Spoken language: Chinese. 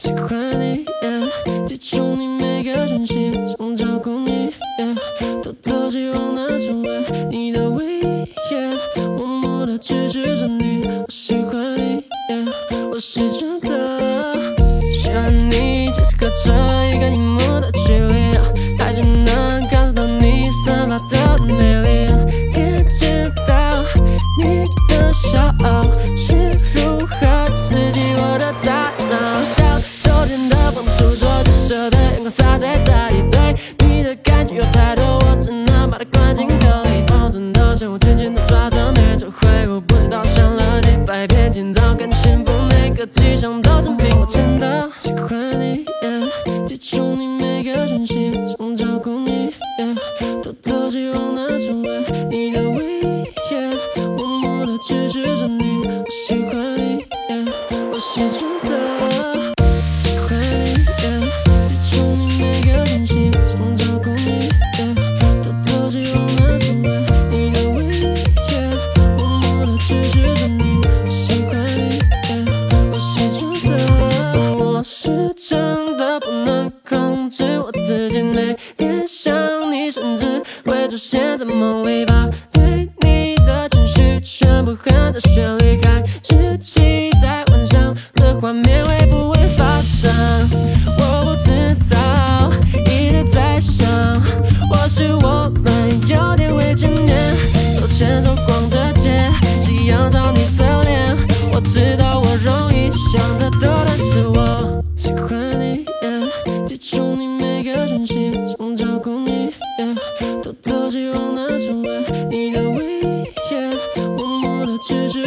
喜欢你，记住你每个讯息，想照顾你，偷偷希望那成为你的唯一，默默的支持着你。我喜欢你，我是真的喜欢你，就是隔着一个荧幕阳光洒在大地，对你的感觉有太多，我只能把它关进壳里。矛盾的像我紧紧的抓着每次回忆，不知道想了几百遍，今早更幸福，每个迹象都证明我真的喜欢你。记住你每个讯息，想照顾你，偷偷希望拿出来你的唯一，默默的支持着你。我喜欢你，我是真的真的不能控制我自己，每天想你，甚至会出现在梦里，把对你的情绪全部喊在旋律，开始期待幻想的画面。只是。